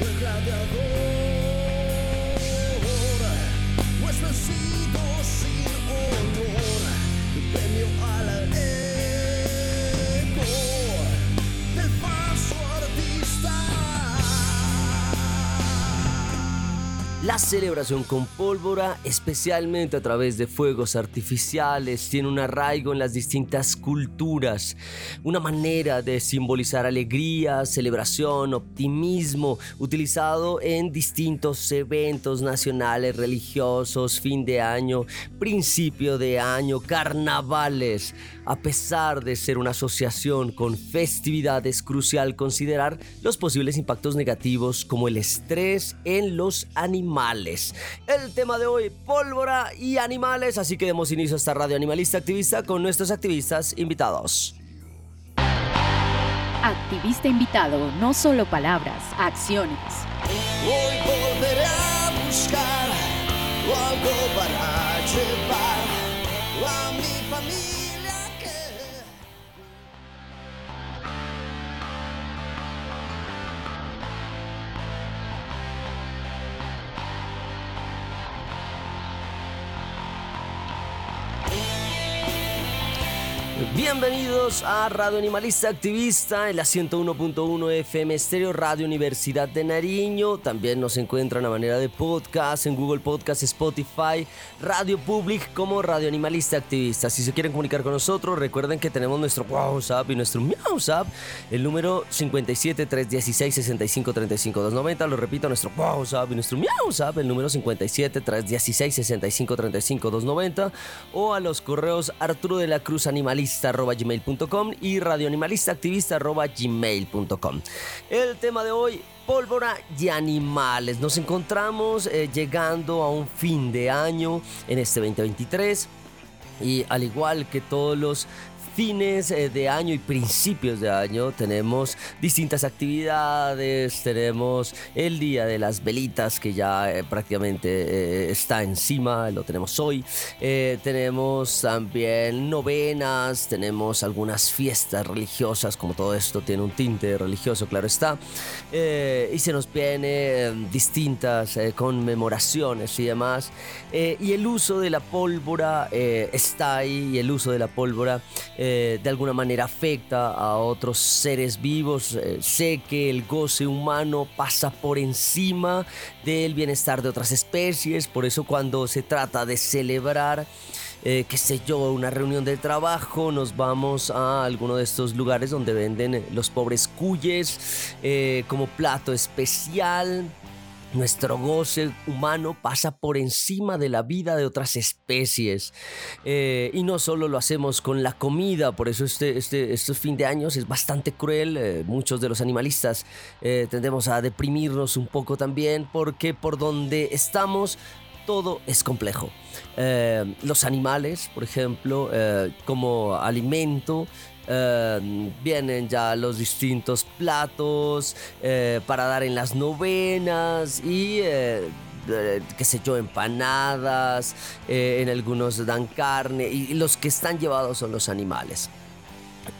El La celebración con pólvora, especialmente a través de fuegos artificiales, tiene un arraigo en las distintas culturas, una manera de simbolizar alegría, celebración, optimismo, utilizado en distintos eventos nacionales, religiosos, fin de año, principio de año, carnavales. A pesar de ser una asociación con festividades, es crucial considerar los posibles impactos negativos como el estrés en los animales. El tema de hoy, pólvora y animales, así que demos inicio a esta radio animalista activista con nuestros activistas invitados. Activista invitado, no solo palabras, acciones. Hoy volveré a buscar algo para llevar a mi familia. Bienvenidos a Radio Animalista Activista en la 101.1 FM Estéreo Radio Universidad de Nariño. También nos encuentran a manera de podcast en Google Podcast, Spotify, Radio Public como Radio Animalista Activista. Si se quieren comunicar con nosotros, recuerden que tenemos nuestro WhatsApp y nuestro MiauSap, el número 57 316 65 35 290. Lo repito, nuestro WhatsApp y nuestro MiauSap, el número 57 316 65 35 290 o a los correos Arturo de la Cruz Animalista gmail.com y radioanimalistactivista.gmail.com. El tema de hoy, pólvora y animales. Nos encontramos eh, llegando a un fin de año en este 2023 y al igual que todos los fines eh, de año y principios de año tenemos distintas actividades, tenemos el Día de las Velitas que ya eh, prácticamente eh, está encima, lo tenemos hoy, tenemos también novenas, tenemos algunas fiestas religiosas, como todo esto tiene un tinte religioso, claro está, y se nos vienen distintas conmemoraciones y demás, y el uso de la pólvora está ahí, y el uso de la pólvora eh, de alguna manera afecta a otros seres vivos. Eh, sé que el goce humano pasa por encima del bienestar de otras especies, por eso cuando se trata de celebrar eh, qué sé yo, una reunión de trabajo, nos vamos a alguno de estos lugares donde venden los pobres cuyes como plato especial. Nuestro goce humano pasa por encima de la vida de otras especies. Eh, y no solo lo hacemos con la comida, por eso este, este, este fin de años es bastante cruel. Eh, muchos de los animalistas eh, tendemos a deprimirnos un poco también porque por donde estamos todo es complejo. los animales, por ejemplo, como alimento, Em, vienen ya los distintos platos eh, para dar en las novenas y eh, eh, qué sé yo, empanadas, en algunos dan carne y los que están llevados son los animales.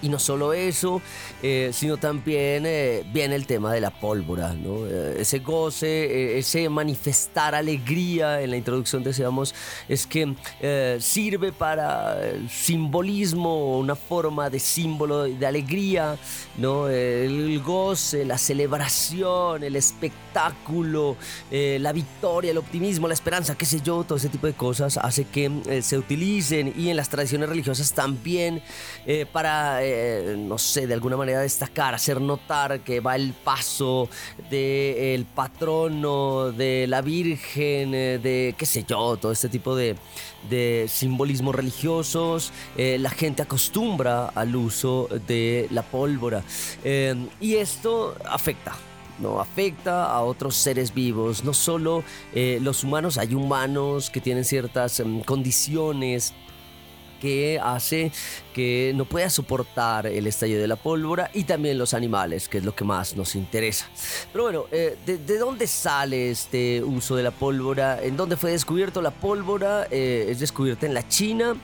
Y no solo eso, eh, sino también eh, viene el tema de la pólvora, ¿no? Eh, ese goce, ese manifestar alegría en la introducción decíamos, es que sirve para simbolismo, una forma de símbolo de alegría, ¿no? el goce, la celebración, el espectáculo, la victoria, el optimismo, la esperanza, qué sé yo, todo ese tipo de cosas hace que se utilicen y en las tradiciones religiosas también para eh, no sé, de alguna manera destacar, hacer notar que va el paso del patrono, de la Virgen, eh, de qué sé yo, todo este tipo de, simbolismos religiosos. Eh, la gente acostumbra al uso de la pólvora y esto afecta no afecta a otros seres vivos, no solo los humanos, hay humanos que tienen ciertas em, condiciones que hace que no pueda soportar el estallido de la pólvora y también los animales, que es lo que más nos interesa. Pero bueno, eh, ¿de, dónde sale este uso de la pólvora? ¿En dónde fue descubierto la pólvora? Eh, es descubierta en la China.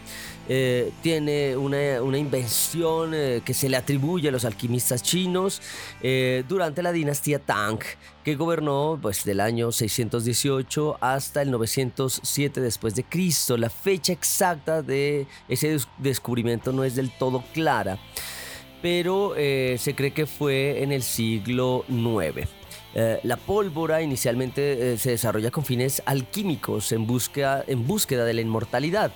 Eh, tiene una, una invención eh, que se le atribuye a los alquimistas chinos eh, durante la dinastía Tang, que gobernó pues, del año 618 hasta el 907 después de Cristo. La fecha exacta de ese descubrimiento no es del todo clara, pero se cree que fue en el siglo IX. la pólvora inicialmente se desarrolla con fines alquímicos en búsqueda, en búsqueda de la inmortalidad,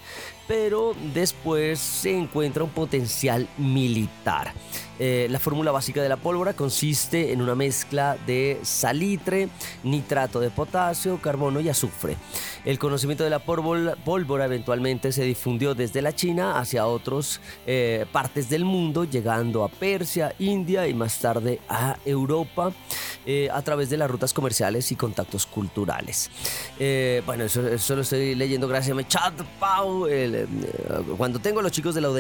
pero después se encuentra un potencial militar. Eh, la fórmula básica de la pólvora consiste en una mezcla de salitre, nitrato de potasio, carbono y azufre. El conocimiento de la pólvora eventualmente se difundió desde la China hacia otras eh, partes del mundo, llegando a Persia, India y más tarde a Europa eh, a través de las rutas comerciales y contactos culturales. bueno, eso, lo estoy leyendo gracias a mi chat, Pau. cuando tengo a los chicos de la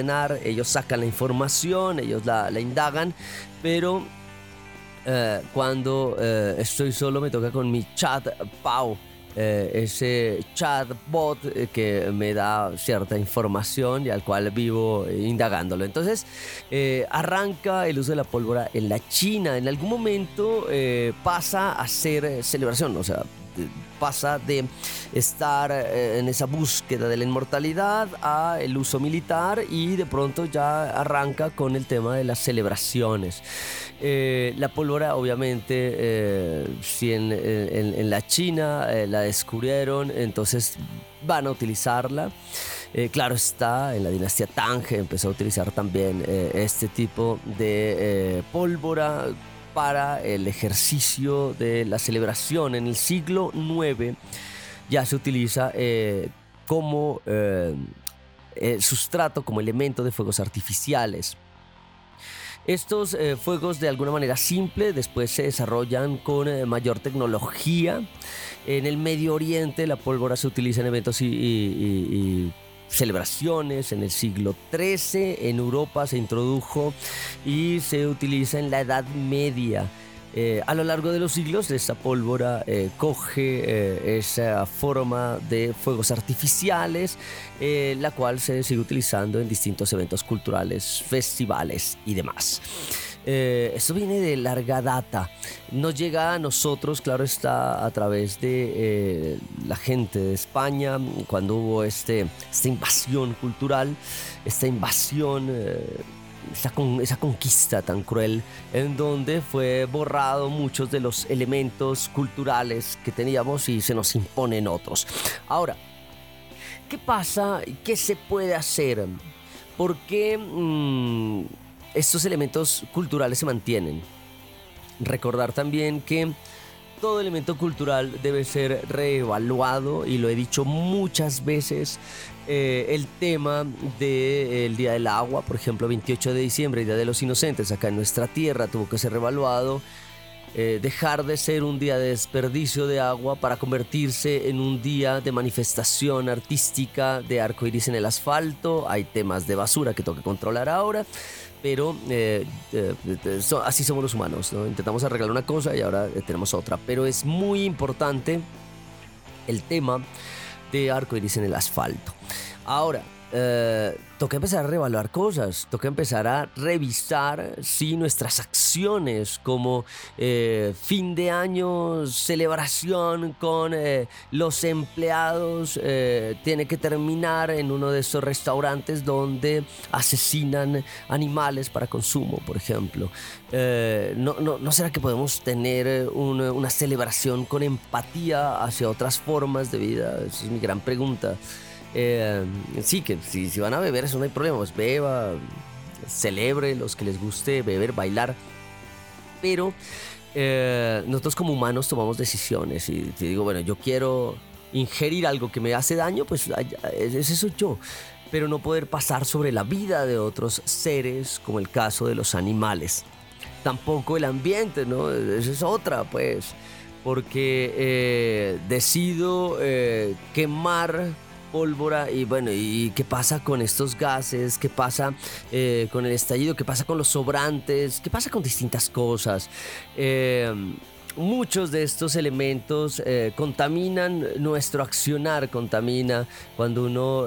ellos sacan la información, ellos la, la indagan, pero eh, cuando eh, estoy solo me toca con mi chat Pau. Eh, ese chatbot que me da cierta información y al cual vivo indagándolo. Entonces, arranca el uso de la pólvora en la China. En algún momento pasa a ser celebración, o sea, pasa de estar eh, en esa búsqueda de la inmortalidad a el uso militar y de pronto ya arranca con el tema de las celebraciones. Eh, la pólvora obviamente eh, si en, la China la descubrieron entonces van a utilizarla. claro está, en la dinastía Tang empezó a utilizar también este tipo de pólvora para el ejercicio de la celebración. En el siglo IX ya se utiliza eh, como eh, eh, sustrato, como elemento de fuegos artificiales. Estos fuegos de alguna manera simple después se desarrollan con mayor tecnología. En el Medio Oriente la pólvora se utiliza en eventos y celebraciones en el siglo XIII, en Europa se introdujo y se utiliza en la Edad Media. Eh, a lo largo de los siglos, esta pólvora eh, coge eh, esa forma de fuegos artificiales, la cual se sigue utilizando en distintos eventos culturales, festivales y demás. Esto viene de larga data. Nos llega a nosotros, claro está, a través de la gente de España, cuando hubo este, esta invasión cultural, esta invasión esa, esa conquista tan cruel en donde fue borrado muchos de los elementos culturales que teníamos y se nos imponen otros. Ahora, ¿qué pasa? ¿Qué se puede hacer? ¿Por qué mm, estos elementos culturales se mantienen? Recordar también que todo elemento cultural debe ser reevaluado y lo he dicho muchas veces. Eh, el tema del Día del Agua, por ejemplo, 28 de diciembre, Día de los Inocentes, acá en nuestra tierra, tuvo que ser reevaluado. Eh, dejar de ser un día de desperdicio de agua para convertirse en un día de manifestación artística de arco iris en el asfalto. Hay temas de basura que tengo que controlar ahora pero eh, eh, así somos los humanos, Intentamos arreglar una cosa y ahora tenemos otra, pero es muy importante el tema de arco iris en el asfalto. Ahora, eh, toca empezar a reevaluar cosas, toca empezar a revisar si nuestras acciones como eh, fin de año, celebración con eh, los empleados, tiene que terminar en uno de esos restaurantes donde asesinan animales para consumo, por ejemplo. no, no, será que podemos tener una, una celebración con empatía hacia otras formas de vida? Esa es mi gran pregunta. Eh, sí, que si, si, van a beber, eso no hay problema. Pues beba, celebre, los que les guste beber, bailar. Pero eh, nosotros como humanos tomamos decisiones. Y te digo, bueno, yo quiero ingerir algo que me hace daño, pues ese soy yo. Pero no poder pasar sobre la vida de otros seres, como el caso de los animales. Tampoco el ambiente, ¿no? Esa es otra, pues. Porque eh, decido quemar pólvora y bueno, ¿y qué pasa con estos gases? ¿Qué pasa eh, con el estallido? ¿Qué pasa con los sobrantes? ¿Qué pasa con distintas cosas? Eh, muchos de estos elementos eh, contaminan nuestro accionar, contamina cuando uno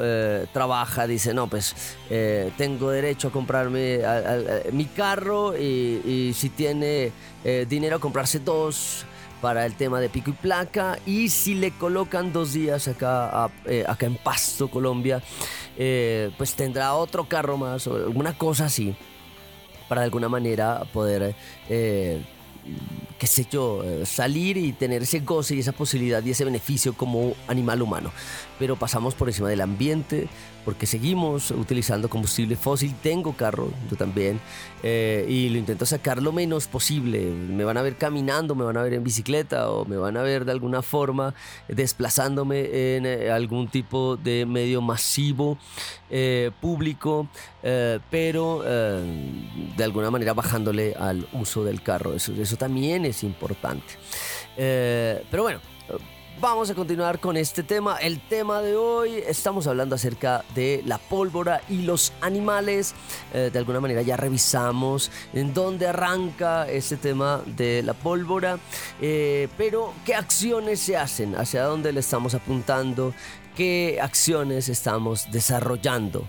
trabaja, dice, no, pues tengo derecho a comprarme mi carro y, y si tiene dinero a comprarse dos para el tema de pico y placa. Y si le colocan dos días acá, eh, acá en Pasto, Colombia, eh, pues tendrá otro carro más o alguna cosa así para de alguna manera poder eh, qué sé yo, eh, salir y tener ese goce y esa posibilidad y ese beneficio como animal humano. Pero pasamos por encima del ambiente porque seguimos utilizando combustible fósil. Tengo carro, yo también, eh, y lo intento sacar lo menos posible. Me van a ver caminando, me van a ver en bicicleta o me van a ver de alguna forma desplazándome en eh, algún tipo de medio masivo público, pero de alguna manera bajándole al uso del carro. Eso, eso también es importante. Eh, pero bueno, vamos a continuar con este tema. El tema de hoy, estamos hablando acerca de la pólvora y los animales. Eh, de alguna manera ya revisamos en dónde arranca este tema de la pólvora. Eh, pero, ¿qué acciones se hacen? ¿Hacia dónde le estamos apuntando? ¿Qué acciones estamos desarrollando?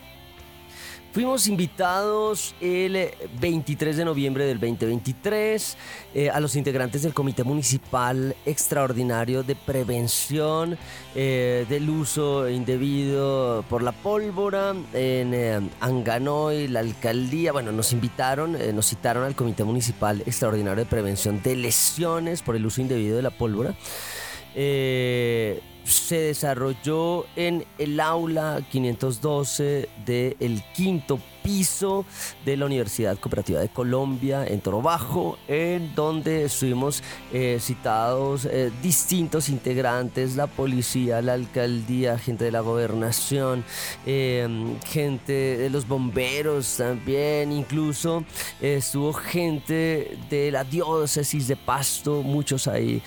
Fuimos invitados el 23 de noviembre del 2023 eh, a los integrantes del Comité Municipal Extraordinario de Prevención eh, del Uso Indebido por la Pólvora en eh, Anganoy, la alcaldía. Bueno, nos invitaron, nos citaron al Comité Municipal Extraordinario de Prevención de Lesiones por el Uso Indebido de la Pólvora se desarrolló en el aula 512 del quinto piso de la Universidad Cooperativa de Colombia en Toro Bajo, en donde estuvimos eh, citados eh, distintos integrantes, la policía, la alcaldía, gente de la gobernación, em, gente de los bomberos también, incluso estuvo gente de la diócesis de Pasto, muchos ahí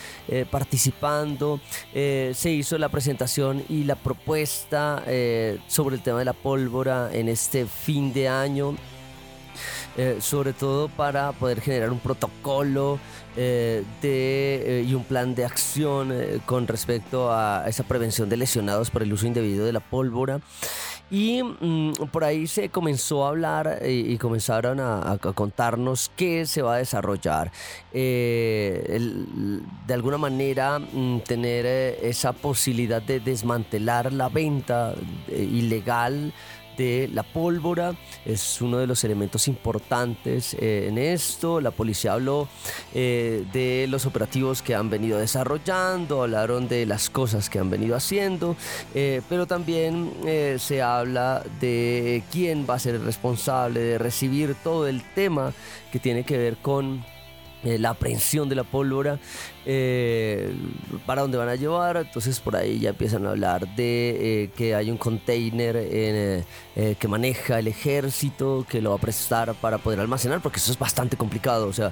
participando. se hizo la presentación y la propuesta sobre el tema de la pólvora en este fin de año. Eh, sobre todo para poder generar un protocolo eh, eh, y un plan de acción con respecto a esa prevención de lesionados por el uso indebido de la pólvora. Y mm, por ahí se comenzó a hablar y, comenzaron a, contarnos qué se va a desarrollar. de alguna manera, mm, tener esa posibilidad de desmantelar la venta ilegal de la pólvora es uno de los elementos importantes eh, en esto. La policía habló eh, de los operativos que han venido desarrollando, hablaron de las cosas que han venido haciendo, eh, pero también se habla de quién va a ser el responsable de recibir todo el tema que tiene que ver con la aprehensión de la pólvora eh, para dónde van a llevar. Entonces por ahí ya empiezan a hablar de eh, que hay un container eh, que maneja el ejército, que lo va a prestar para poder almacenar, porque eso es bastante complicado. O sea,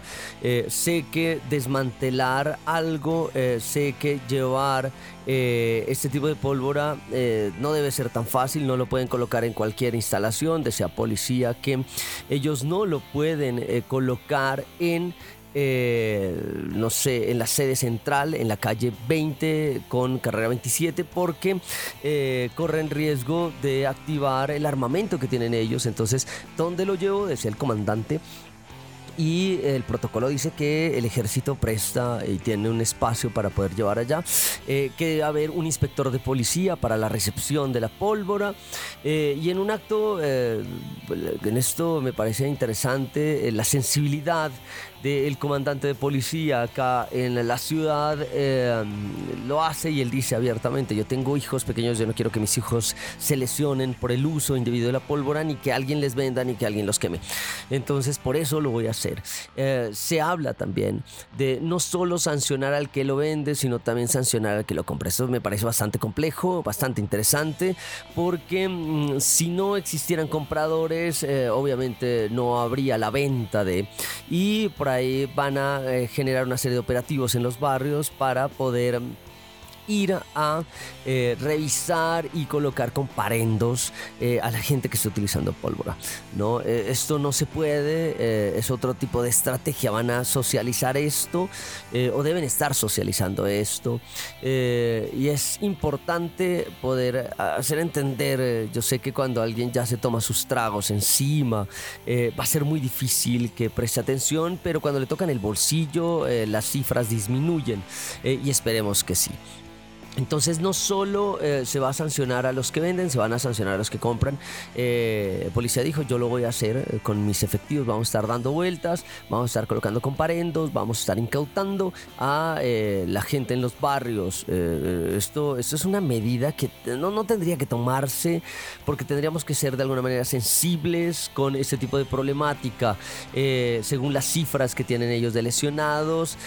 sé que desmantelar algo, sé que llevar este tipo de pólvora no debe ser tan fácil, no lo pueden colocar en cualquier instalación, de sea policía, que ellos no lo pueden colocar en... no sé, en la sede central en la calle 20 con carrera 27 porque eh, corren riesgo de activar el armamento que tienen ellos. Entonces, ¿dónde lo llevo? Decía el comandante y el protocolo dice que el ejército presta y tiene un espacio para poder llevar allá, eh, que debe haber un inspector de policía para la recepción de la pólvora eh, y en un acto, en esto me parece interesante, la sensibilidad del comandante de policía acá en la ciudad eh, lo hace y él dice abiertamente, yo tengo hijos pequeños, yo no quiero que mis hijos se lesionen por el uso indebido de la pólvora, ni que alguien les venda, ni que alguien los queme. Entonces por eso lo voy a hacer. Eh, se habla también de no solo sancionar al que lo vende, sino también sancionar al que lo compra. Eso me parece bastante complejo, bastante interesante, porque mm, si no existieran compradores, eh, obviamente no habría la venta de... Y por ahí van a eh, generar una serie de operativos en los barrios para poder ir a eh, revisar y colocar comparendos eh, a la gente que está utilizando pólvora. ¿no? Eh, esto no se puede, es otro tipo de estrategia. Van a socializar esto o deben estar socializando esto. y es importante poder hacer entender, yo sé que cuando alguien ya se toma sus tragos encima, va a ser muy difícil que preste atención, pero cuando le tocan el bolsillo, las cifras disminuyen y esperemos que sí. Entonces no solo eh, se va a sancionar a los que venden, se van a sancionar a los que compran. Eh, policía dijo, yo lo voy a hacer eh, con mis efectivos, vamos a estar dando vueltas, vamos a estar colocando comparendos, vamos a estar incautando a la gente en los barrios. esto, esto es una medida que no, no tendría que tomarse porque tendríamos que ser de alguna manera sensibles con este tipo de problemática. según las cifras que tienen ellos de lesionados,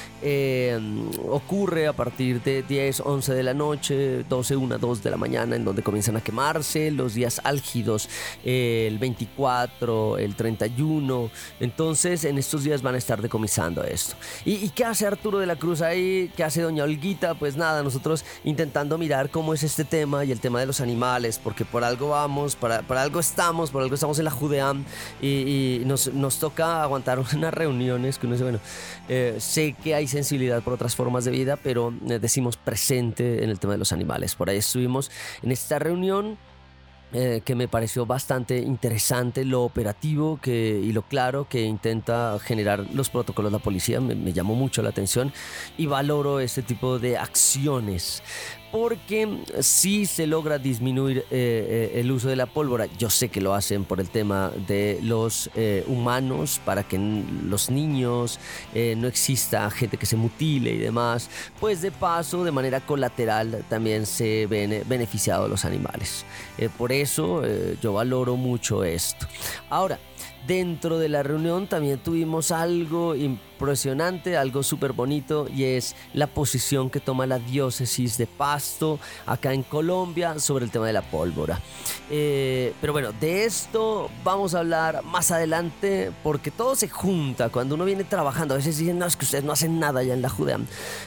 ocurre a partir de 10, 11 de la noche, 12, 1, 2 de la mañana, en donde comienzan a quemarse, los días álgidos, el 24, el 31. Entonces, en estos días van a estar decomisando esto. ¿Y, qué hace Arturo de la Cruz ahí? ¿Qué hace Doña Olguita? Pues nada, nosotros intentando mirar cómo es este tema y el tema de los animales, porque por algo vamos, para, algo estamos, por algo estamos en la Judeam y, nos, nos, toca aguantar unas reuniones que uno dice, bueno, eh, sé que hay sensibilidad por otras formas de vida, pero eh, decimos presente en el tema de los animales. Por ahí estuvimos en esta reunión eh, que me pareció bastante interesante lo operativo que, y lo claro que intenta generar los protocolos de la policía, me, me llamó mucho la atención y valoro este tipo de acciones porque sí se logra disminuir eh, eh, el uso de la pólvora. Yo sé que lo hacen por el tema de los eh, humanos, para que los niños no exista gente que se mutile y demás. Pues de paso, de manera colateral, también se ven beneficiados los animales. por eso yo valoro mucho esto. Ahora, dentro de la reunión también tuvimos algo impresionante, algo súper bonito y es la posición que toma la diócesis de Pasto acá en Colombia sobre el tema de la pólvora. Eh, pero bueno, de esto vamos a hablar más adelante porque todo se junta cuando uno viene trabajando. A veces dicen, no, es que ustedes no hacen nada ya en la Judea.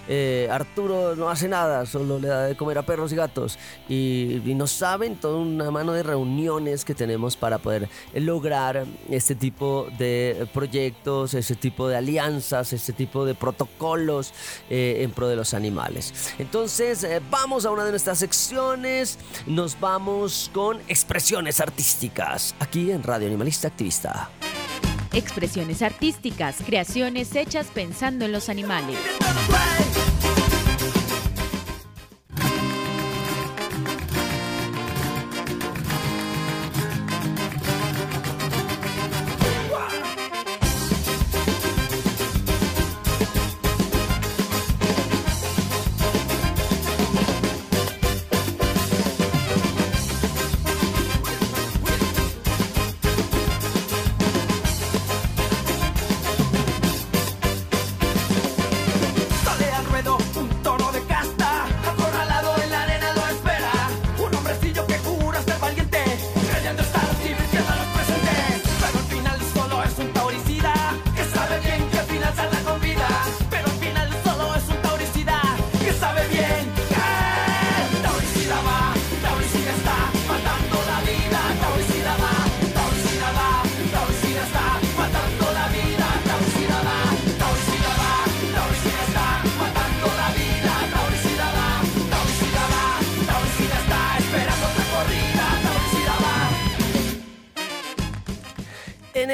Eh, Arturo no hace nada, solo le da de comer a perros y gatos. Y, y no saben toda una mano de reuniones que tenemos para poder lograr este tipo de proyectos, ese tipo de alianzas, ese tipo de protocolos eh, en pro de los animales. Entonces, eh, vamos a una de nuestras secciones, nos vamos con expresiones artísticas, aquí en Radio Animalista Activista. Expresiones artísticas, creaciones hechas pensando en los animales.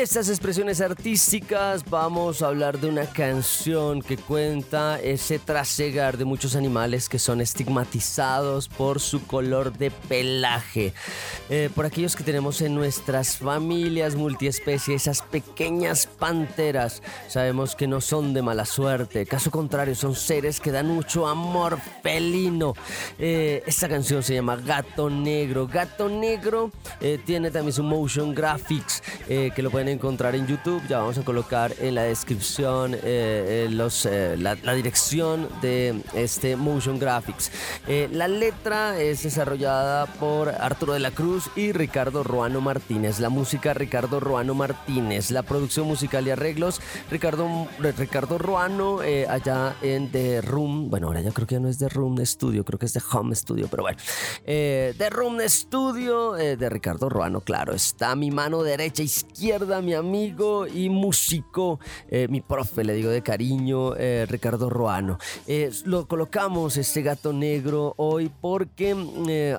Estas expresiones artísticas vamos a hablar de una canción que cuenta ese trasegar de muchos animales que son estigmatizados por su color de pelaje. Eh, por aquellos que tenemos en nuestras familias multiespecie, esas pequeñas panteras, sabemos que no son de mala suerte. Caso contrario, son seres que dan mucho amor Eh, esta canción se llama Gato Negro. Gato Negro eh, tiene también su motion graphics que lo pueden encontrar en YouTube. Ya vamos a colocar en la descripción eh, eh, los, eh, la, dirección de este Motion Graphics. la letra es desarrollada por Arturo de la Cruz y Ricardo Ruano Martínez. La música Ricardo Ruano Martínez. La producción musical y arreglos Ricardo, Ricardo Ruano allá en The Room. Bueno, ahora ya creo que ya no es The Room Studio, creo que es The Home Studio, pero bueno. The Room Studio de Ricardo Ruano, claro. Está mi mano derecha, izquierda, mi amigo y músico, eh, mi profe, le digo de cariño, eh, Ricardo Roano. Eh, lo colocamos, este gato negro, hoy porque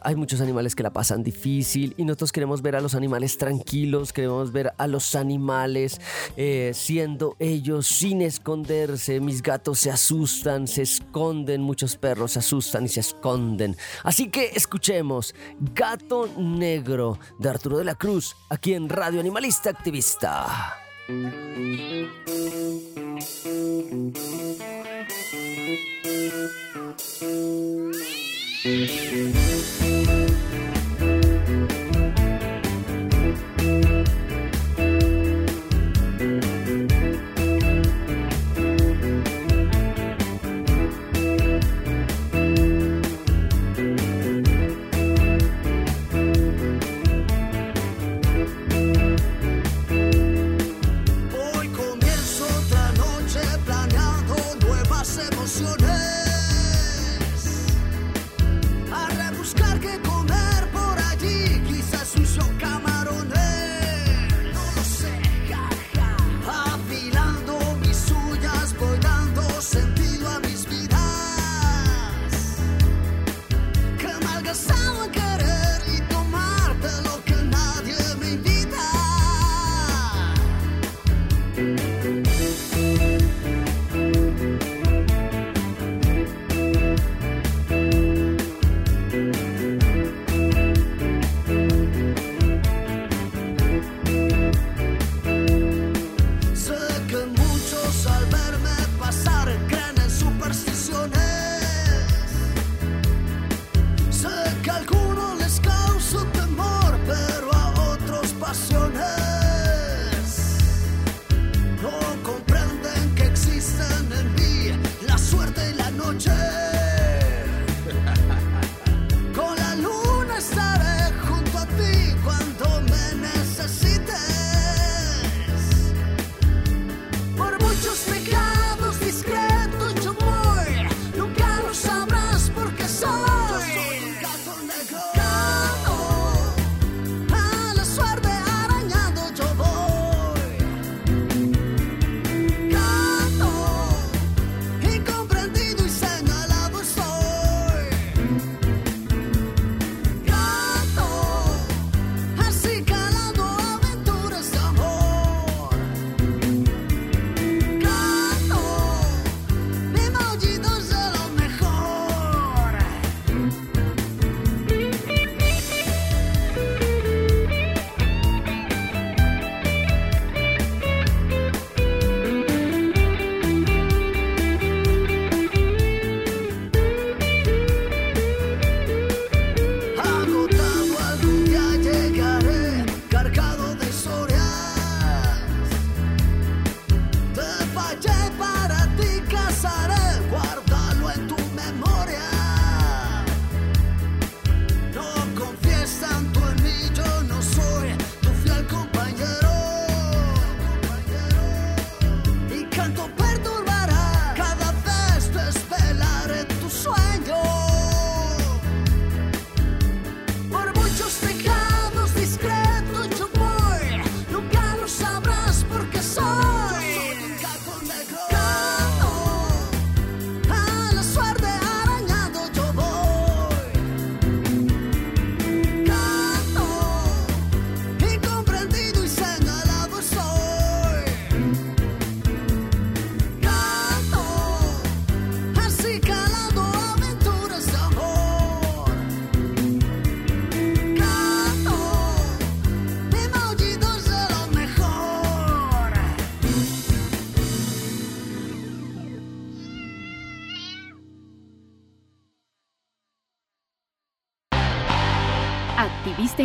hay muchos animales que la pasan difícil y nosotros queremos ver a los animales tranquilos, queremos ver a los animales siendo ellos sin esconderse. Mis gatos se asustan, se esconden, muchos perros asustan y se esconden. Así que escuchemos Gato Negro de Arturo de la Cruz aquí en Radio Animalista Activista.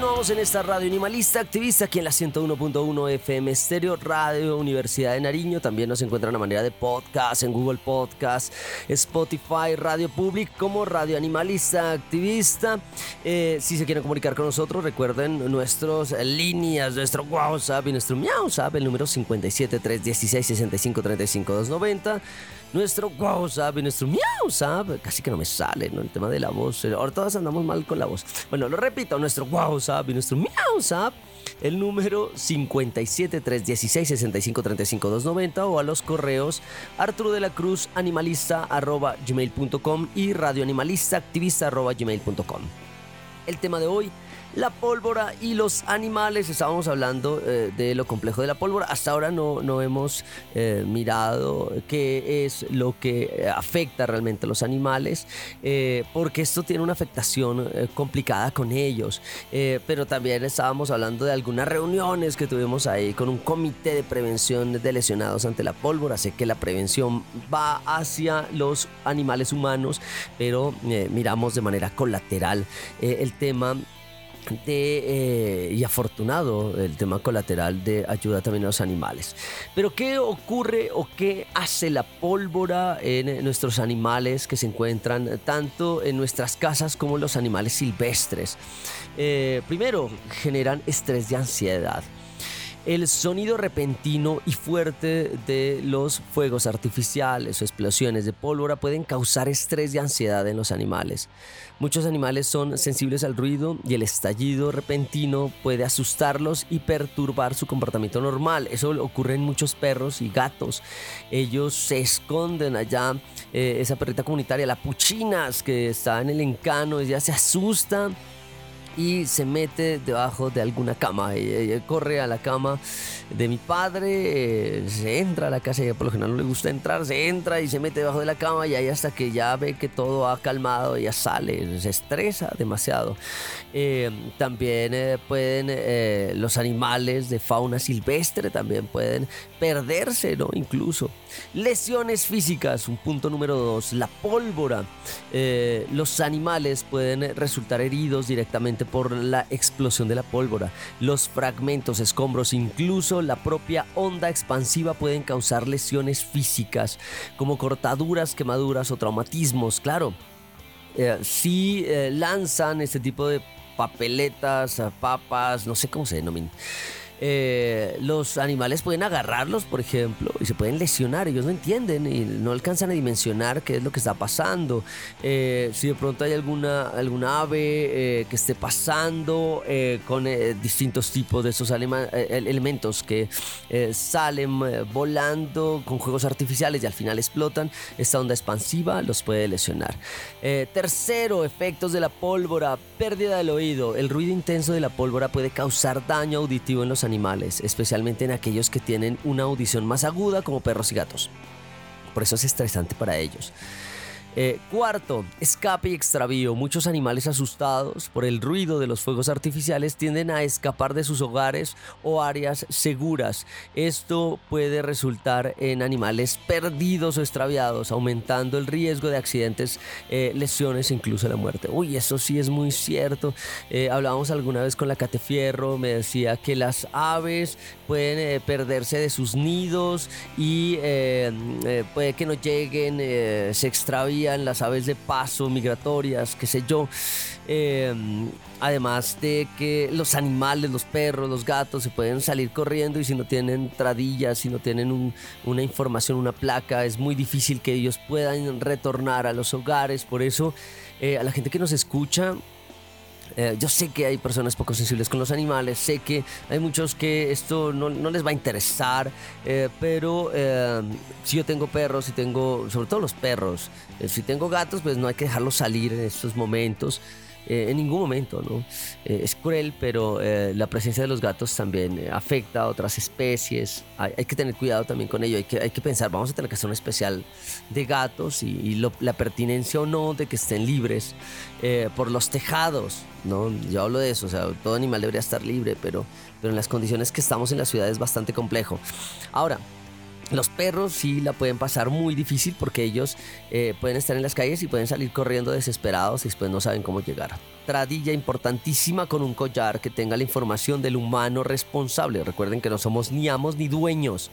Continuamos en esta radio animalista activista aquí en la 101.1 FM Estéreo Radio Universidad de Nariño. También nos encuentran a manera de podcast en Google Podcast, Spotify, Radio Public como Radio Animalista Activista. Eh, si se quieren comunicar con nosotros, recuerden nuestras líneas, nuestro WhatsApp y nuestro MiauSap, el número 57 316 65 35 290 nuestro WhatsApp y nuestro MiauSap. Casi que no me sale, ¿no? El tema de la voz. Ahora todas andamos mal con la voz. Bueno, lo repito, nuestro WhatsApp y nuestro MiauSap. El número 57 316 65 35 290 o a los correos Arturo de la Cruz animalista arroba gmail.com y radioanimalista activista arroba gmail.com. El tema de hoy, la pólvora y los animales. Estábamos hablando eh, de lo complejo de la pólvora. Hasta ahora no, no hemos eh, mirado qué es lo que afecta realmente a los animales, eh, porque esto tiene una afectación eh, complicada con ellos. Eh, pero también estábamos hablando de algunas reuniones que tuvimos ahí con un comité de prevención de lesionados ante la pólvora. Sé que la prevención va hacia los animales humanos, pero eh, miramos de manera colateral eh, el tema de, eh, y afortunado el tema colateral de ayuda también a los animales. Pero ¿qué ocurre o qué hace la pólvora en nuestros animales que se encuentran tanto en nuestras casas como en los animales silvestres? Eh, primero, generan estrés y ansiedad. El sonido repentino y fuerte de los fuegos artificiales o explosiones de pólvora pueden causar estrés y ansiedad en los animales. Muchos animales son sensibles al ruido y el estallido repentino puede asustarlos y perturbar su comportamiento normal. Eso ocurre en muchos perros y gatos. Ellos se esconden allá. eh, esa perrita comunitaria, la puchinas, que está en el encano, ella se asusta y se mete debajo de alguna cama. Ella, ella corre a la cama de mi padre, eh, se entra a la casa, ella por lo general no le gusta entrar, se entra y se mete debajo de la cama y ahí hasta que ya ve que todo ha calmado, ella sale, se estresa demasiado. Eh, también eh, pueden eh, los animales de fauna silvestre también pueden perderse, ¿no? Incluso. Lesiones físicas, un punto número dos, la pólvora. Eh, los animales pueden resultar heridos directamente por la explosión de la pólvora. Los fragmentos, escombros, incluso la propia onda expansiva pueden causar lesiones físicas, como cortaduras, quemaduras o traumatismos, claro. Eh, si eh, lanzan este tipo de papeletas, eh, papas, no sé cómo se denominan. Eh, los animales pueden agarrarlos, por ejemplo, y se pueden lesionar. Ellos no entienden y no alcanzan a dimensionar qué es lo que está pasando. Eh, si de pronto hay alguna, ave eh, que esté pasando con distintos tipos de esos elementos que salen volando con juegos artificiales y al final explotan, esta onda expansiva los puede lesionar. Tercero, efectos de la pólvora, pérdida del oído. El ruido intenso de la pólvora puede causar daño auditivo en los animales, especialmente en aquellos que tienen una audición más aguda como perros y gatos. Por eso es estresante para ellos. Eh, cuarto, escape y extravío. Muchos animales asustados por el ruido de los fuegos artificiales tienden a escapar de sus hogares o áreas seguras. Esto puede resultar en animales perdidos o extraviados, aumentando el riesgo de accidentes, eh, lesiones e incluso la muerte. Uy, eso sí es muy cierto. Eh, hablábamos alguna vez con la Catefierro, me decía que las aves pueden eh, perderse de sus nidos y puede que no lleguen, se extravían las aves de paso migratorias, qué sé yo. Eh, además de que los animales, los perros, los gatos se pueden salir corriendo y si no tienen tradillas, si no tienen un- una información, una placa, es muy difícil que ellos puedan retornar a los hogares. Por eso, eh, a la gente que nos escucha, eh, yo sé que hay personas poco sensibles con los animales, sé que hay muchos que esto no, no les va a interesar, eh, pero eh, si yo tengo perros, si tengo, sobre todo los perros, si tengo gatos, pues no hay que dejarlos salir en estos momentos. Eh, en ningún momento, ¿no? Eh, es cruel, pero eh, la presencia de los gatos también eh, afecta a otras especies. Hay, que tener cuidado también con ello. Hay que, pensar, vamos a tener que hacer un especial de gatos y, la pertinencia o no de que estén libres por los tejados, ¿no? Yo hablo de eso, o sea, todo animal debería estar libre, pero, pero en las condiciones que estamos en la ciudad es bastante complejo. Ahora, los perros sí la pueden pasar muy difícil porque ellos eh, pueden estar en las calles y pueden salir corriendo desesperados y después no saben cómo llegar. Tradilla importantísima con un collar que tenga la información del humano responsable. Recuerden que no somos ni amos ni dueños.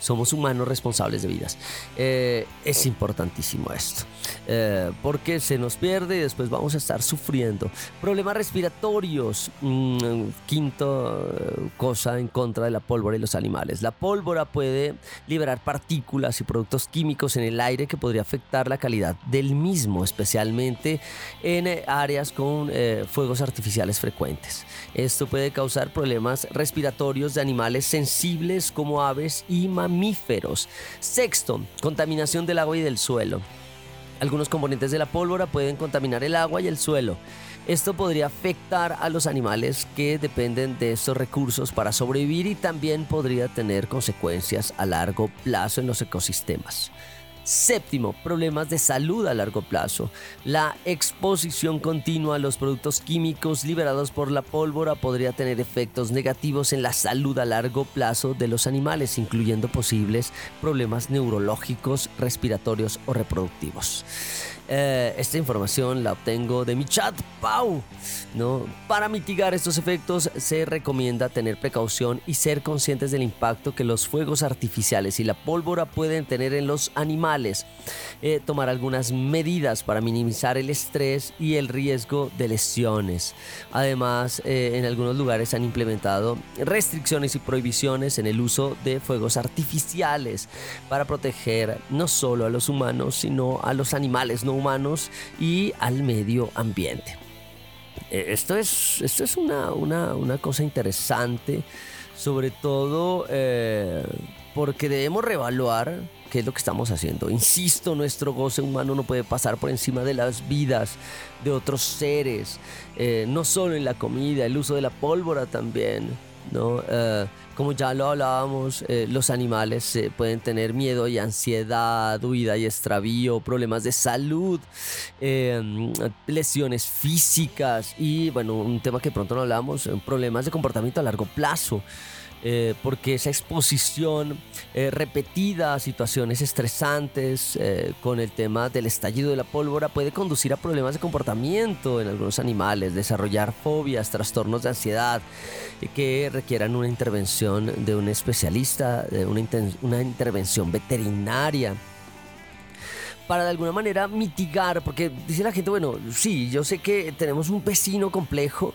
Somos humanos responsables de vidas. Eh, es importantísimo esto. eh, porque se nos pierde y después vamos a estar sufriendo. Problemas respiratorios. mm, quinto eh, cosa en contra de la pólvora y los animales. La pólvora puede liberar partículas y productos químicos en el aire que podría afectar la calidad del mismo, especialmente en áreas con fuegos artificiales frecuentes. Esto puede causar problemas respiratorios de animales sensibles como aves y mamíferos. Sexto, contaminación del agua y del suelo. Algunos componentes de la pólvora pueden contaminar el agua y el suelo. Esto podría afectar a los animales que dependen de estos recursos para sobrevivir y también podría tener consecuencias a largo plazo en los ecosistemas. Séptimo, problemas de salud a largo plazo. La exposición continua a los productos químicos liberados por la pólvora podría tener efectos negativos en la salud a largo plazo de los animales, incluyendo posibles problemas neurológicos, respiratorios o reproductivos. Eh, esta información la obtengo de mi chat Pau. ¿no? Para mitigar estos efectos se recomienda tener precaución y ser conscientes del impacto que los fuegos artificiales y la pólvora pueden tener en los animales. Eh, tomar algunas medidas para minimizar el estrés y el riesgo de lesiones. Además, eh, en algunos lugares han implementado restricciones y prohibiciones en el uso de fuegos artificiales para proteger no solo a los humanos, sino a los animales no humanos y al medio ambiente. Eh, Esto es, esto es una, una- una cosa interesante, sobre todo eh, porque debemos reevaluar ¿qué es lo que estamos haciendo? Insisto, nuestro goce humano no puede pasar por encima de las vidas de otros seres, eh, no solo en la comida, el uso de la pólvora también, ¿no? Como ya lo hablábamos, eh, los animales pueden tener miedo y ansiedad, huida y extravío, problemas de salud, lesiones físicas y, bueno, un tema que pronto no hablamos, problemas de comportamiento a largo plazo. Eh, porque esa exposición eh, repetida a situaciones estresantes eh, con el tema del estallido de la pólvora puede conducir a problemas de comportamiento en algunos animales, desarrollar fobias, trastornos de ansiedad que requieran una intervención de un especialista, de una, una intervención veterinaria. Para de alguna manera mitigar, porque dice la gente, bueno, sí, yo sé que tenemos un vecino complejo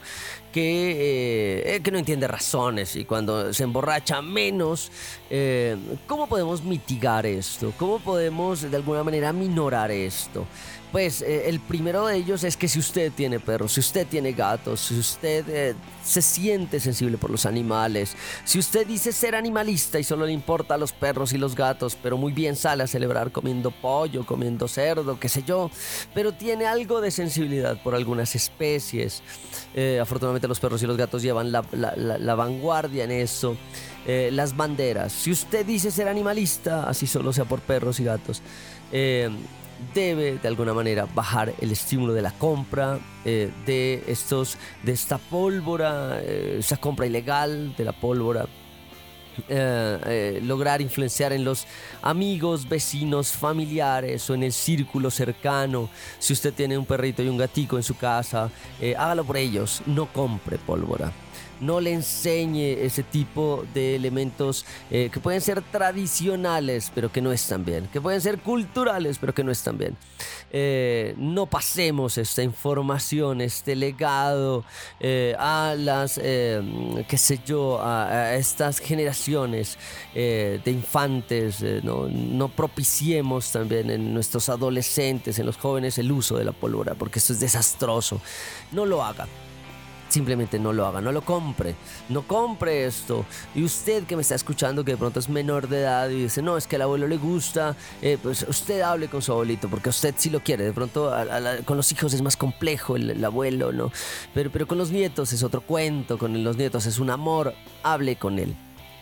que, eh, que no entiende razones y cuando se emborracha menos, eh, ¿cómo podemos mitigar esto? ¿Cómo podemos de alguna manera minorar esto? Pues eh, el primero de ellos es que si usted tiene perros, si usted tiene gatos, si usted eh, se siente sensible por los animales, si usted dice ser animalista y solo le importa a los perros y los gatos, pero muy bien sale a celebrar comiendo pollo, comiendo cerdo, qué sé yo, pero tiene algo de sensibilidad por algunas especies. Eh, afortunadamente los perros y los gatos llevan la, vanguardia en eso. las banderas. Si usted dice ser animalista, así solo sea por perros y gatos, debe de alguna manera bajar el estímulo de la compra eh, de estos de esta pólvora eh, esa compra ilegal de la pólvora eh, lograr influenciar en los amigos, vecinos, familiares o en el círculo cercano. Si usted tiene un perrito y un gatico en su casa, hágalo por ellos, no compre pólvora no le enseñe ese tipo de elementos eh, que pueden ser tradicionales, pero que no están bien, que pueden ser culturales, pero que no están bien. Eh, no pasemos esta información, este legado eh, a las, qué sé yo, a, estas generaciones de infantes, no, no propiciemos también en nuestros adolescentes, en los jóvenes, el uso de la pólvora, porque esto es desastroso. No lo haga simplemente no lo haga, no lo compre, no compre esto. Y usted que me está escuchando que de pronto es menor de edad y dice, no, es que al abuelo le gusta, eh, pues usted hable con su abuelito, porque usted sí lo quiere. De pronto con los hijos es más complejo el, abuelo, ¿no? Pero, pero con los nietos es otro cuento, con los nietos es un amor, hable con él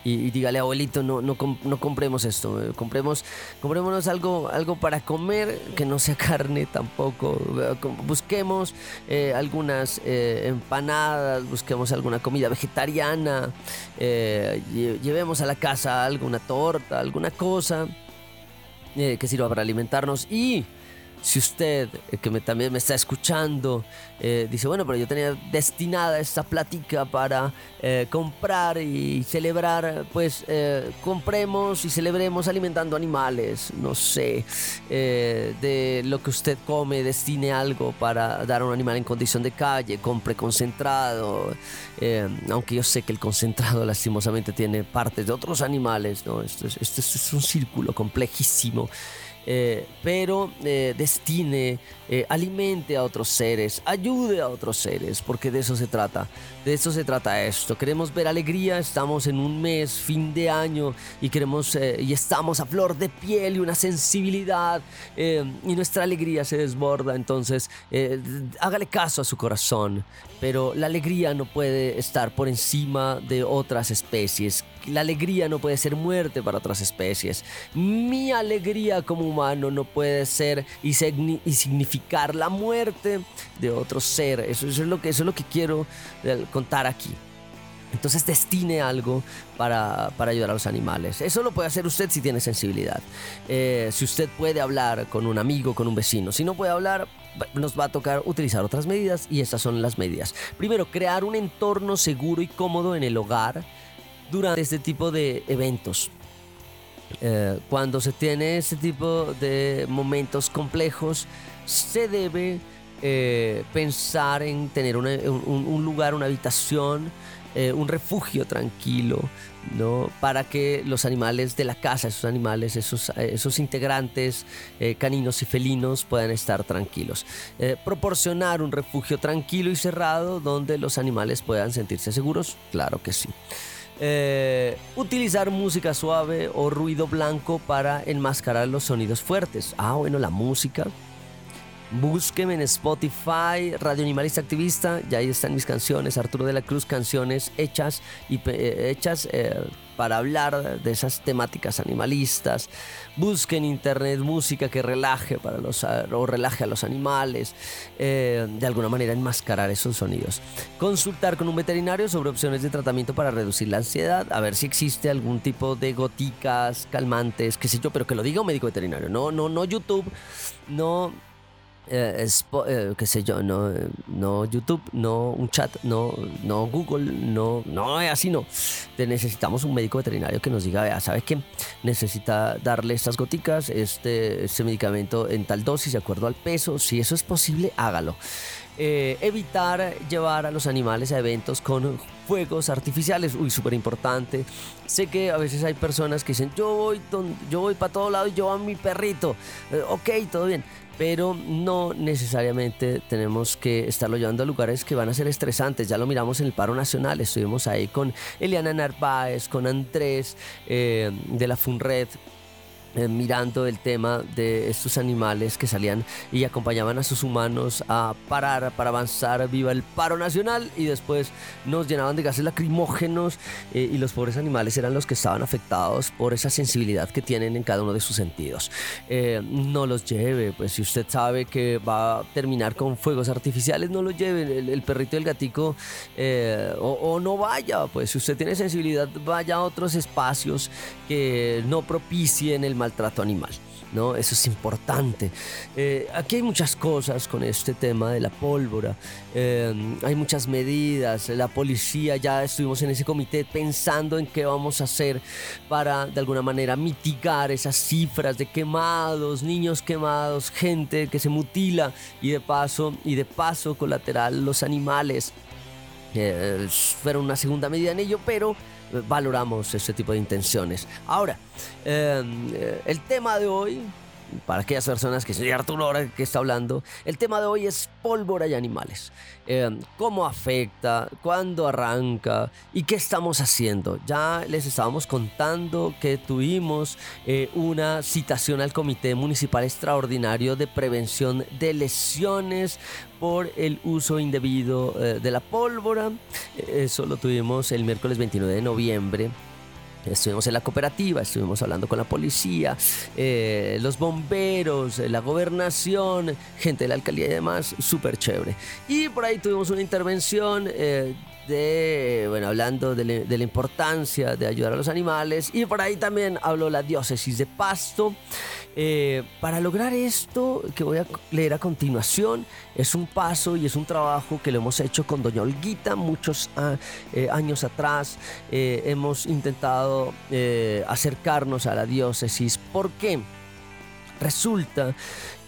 y, dígale abuelito no, no, no compremos esto eh, compremos comprémonos algo algo para comer que no sea carne tampoco eh, busquemos eh, algunas empanadas busquemos alguna comida vegetariana llevemos a la casa alguna torta alguna cosa que sirva para alimentarnos y si usted, eh, que también me está escuchando, eh, dice, bueno, pero yo tenía destinada esta plática para eh, comprar y celebrar, pues compremos y celebremos alimentando animales, no sé, de lo que usted come, destine algo para dar a un animal en condición de calle, compre concentrado, aunque yo sé que el concentrado lastimosamente tiene partes de otros animales, ¿no? esto es un círculo complejísimo. Eh, pero eh, destine, eh, alimente a otros seres, ayude a otros seres, porque de eso se trata, de eso se trata esto. Queremos ver alegría, estamos en un mes, fin de año, y queremos, y estamos a flor de piel y una sensibilidad, y nuestra alegría se desborda, entonces hágale caso a su corazón, pero la alegría no puede estar por encima de otras especies la alegría no puede ser muerte para otras especies. Mi alegría como humano no puede ser y, significar la muerte de otro ser. Eso, es lo que, eso es lo que quiero eh, contar aquí. Entonces destine algo para, ayudar a los animales. Eso lo puede hacer usted si tiene sensibilidad. Eh, si usted puede hablar con un amigo, con un vecino. Si no puede hablar, nos va a tocar utilizar otras medidas y estas son las medidas. Primero, crear un entorno seguro y cómodo en el hogar durante este tipo de eventos. Eh, cuando se tiene este tipo de momentos complejos, se debe eh, pensar en tener un, lugar, una habitación, eh, un refugio tranquilo, ¿no? Para que los animales de la casa, esos animales, esos, esos integrantes caninos y felinos puedan estar tranquilos. proporcionar un refugio tranquilo y cerrado donde los animales puedan sentirse seguros, claro que sí. Eh, utilizar música suave o ruido blanco para enmascarar los sonidos fuertes. Ah, bueno, la música. Búsqueme en Spotify, Radio Animalista Activista, ya ahí están mis canciones, Arturo de la Cruz, canciones hechas y eh, hechas eh, para hablar de esas temáticas animalistas. Busque en internet música que relaje para los o relaje a los animales, eh, de alguna manera enmascarar esos sonidos. Consultar con un veterinario sobre opciones de tratamiento para reducir la ansiedad, a ver si existe algún tipo de goticas, calmantes, qué sé yo, pero que lo diga un médico veterinario, no, no, no YouTube, no eh, eh, qué sé yo, no, no YouTube, no un chat, no, no Google, no, no, así no. necesitamos un médico veterinario que nos diga, vea, ¿sabe qué? Necesita darle estas goticas, este, este medicamento en tal dosis de acuerdo al peso. Si eso es posible, hágalo. Eh, evitar llevar a los animales a eventos con fuegos artificiales, uy, súper importante. Sé que a veces hay personas que dicen, yo voy, yo voy para todo lado y yo a mi perrito. ok, todo bien pero no necesariamente tenemos que estarlo llevando a lugares que van a ser estresantes. Ya lo miramos en el paro nacional, estuvimos ahí con Eliana Narváez, con Andrés eh, de la FUNRED, eh, mirando el tema de estos animales que salían y acompañaban a sus humanos a parar, para avanzar, viva el paro nacional y después nos llenaban de gases lacrimógenos eh, y los pobres animales eran los que estaban afectados por esa sensibilidad que tienen en cada uno de sus sentidos. Eh, no los lleve, pues si usted sabe que va a terminar con fuegos artificiales, no los lleve, el, perrito y el gatico o, o no vaya, pues si usted tiene sensibilidad, vaya a otros espacios que no propicien el maltrato animal. ¿no? Eso es importante. Eh, aquí hay muchas cosas con este tema de la pólvora. Eh, hay muchas medidas. La policía, ya estuvimos en ese comité pensando en qué vamos a hacer para de alguna manera mitigar esas cifras de quemados, niños quemados, gente que se mutila y de paso, y de paso colateral los animales. Eh, fueron una segunda medida en ello, pero valoramos ese tipo de intenciones. Ahora, eh, el tema de hoy, para aquellas personas que soy Arturo ahora que está hablando, el tema de hoy es pólvora y animales. Em, ¿Cómo afecta? ¿Cuándo arranca? ¿Y qué estamos haciendo? Ya les estábamos contando que tuvimos eh, una citación al Comité Municipal Extraordinario de Prevención de Lesiones por el uso indebido eh, de la pólvora. Eso lo tuvimos el miércoles 29 de noviembre. Estuvimos en la cooperativa, estuvimos hablando con la policía, eh, los bomberos, la gobernación, gente de la alcaldía y demás, súper chévere. Y por ahí tuvimos una intervención eh, de, bueno, hablando de, la importancia de ayudar a los animales. Y por ahí también habló la diócesis de Pasto. Eh, para lograr esto que voy a leer a continuación, es un paso y es un trabajo que lo hemos hecho con Doña Olguita muchos ah, eh, años atrás. Eh, hemos intentado acercarnos a la diócesis. ¿Por qué? Resulta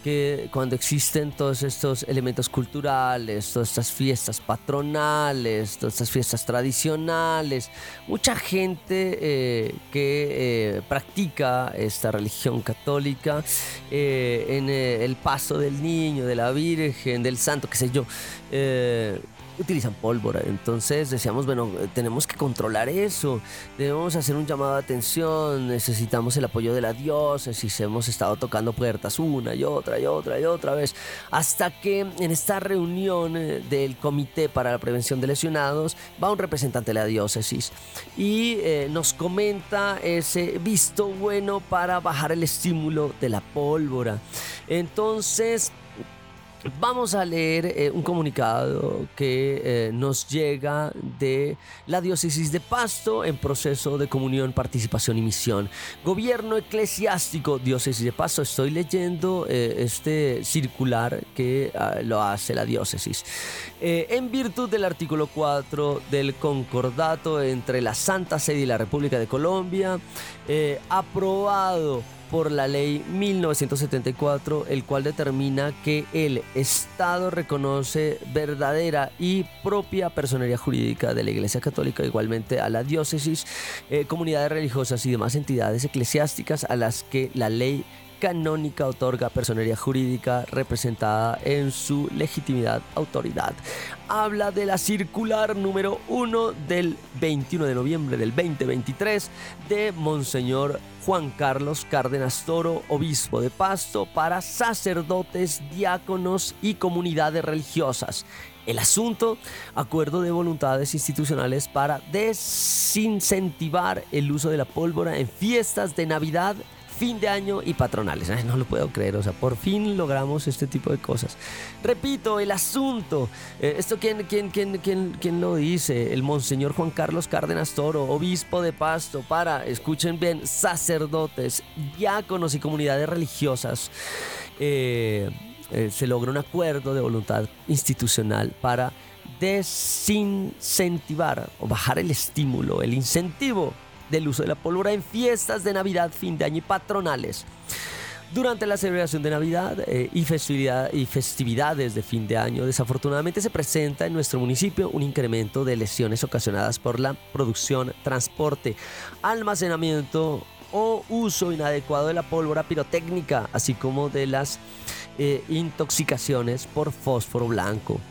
que cuando existen todos estos elementos culturales, todas estas fiestas patronales, todas estas fiestas tradicionales, mucha gente eh, que eh, practica esta religión católica eh, en el paso del niño, de la Virgen, del santo, qué sé yo, utilizan pólvora. Entonces decíamos, bueno, tenemos que controlar eso, debemos hacer un llamado de atención, necesitamos el apoyo de la diócesis, hemos estado tocando puertas una y otra y otra y otra vez, hasta que en esta reunión eh, del Comité para la Prevención de Lesionados va un representante de la diócesis y eh, nos comenta ese visto bueno para bajar el estímulo de la pólvora. Entonces, Vamos a leer eh, un comunicado que eh, nos llega de la diócesis de Pasto en proceso de comunión, participación y misión. Gobierno eclesiástico, diócesis de Pasto. Estoy leyendo eh, este circular que ah, lo hace la diócesis. en virtud del artículo 4 del concordato entre la Santa Sede y la República de Colombia, aprobado por la ley 1974, el cual determina que el Estado reconoce verdadera y propia personería jurídica de la Iglesia Católica, igualmente a la diócesis, eh, comunidades religiosas y demás entidades eclesiásticas a las que la ley canónica otorga personería jurídica representada en su legitimidad autoridad. Habla de la circular número 1 del 21 de noviembre del 2023 de Monseñor Juan Carlos Cárdenas Toro, obispo de Pasto, para sacerdotes, diáconos y comunidades religiosas. El asunto, acuerdo de voluntades institucionales para desincentivar el uso de la pólvora en fiestas de Navidad, fin de año y patronales. No lo puedo creer, o sea, por fin logramos este tipo de cosas. Repito, el asunto, eh, esto quién, quién, quién, quién, quién lo dice, el monseñor Juan Carlos Cárdenas Toro, obispo de Pasto, para, escuchen bien, sacerdotes, diáconos y comunidades religiosas. Eh, eh, se logra un acuerdo de voluntad institucional para desincentivar o bajar el estímulo, el incentivo del uso de la pólvora en fiestas de Navidad, fin de año y patronales. Durante la celebración de Navidad eh, y, festividad, y festividades de fin de año, desafortunadamente se presenta en nuestro municipio un incremento de lesiones ocasionadas por la producción, transporte, almacenamiento o uso inadecuado de la pólvora pirotécnica, así como de las eh, intoxicaciones por fósforo blanco.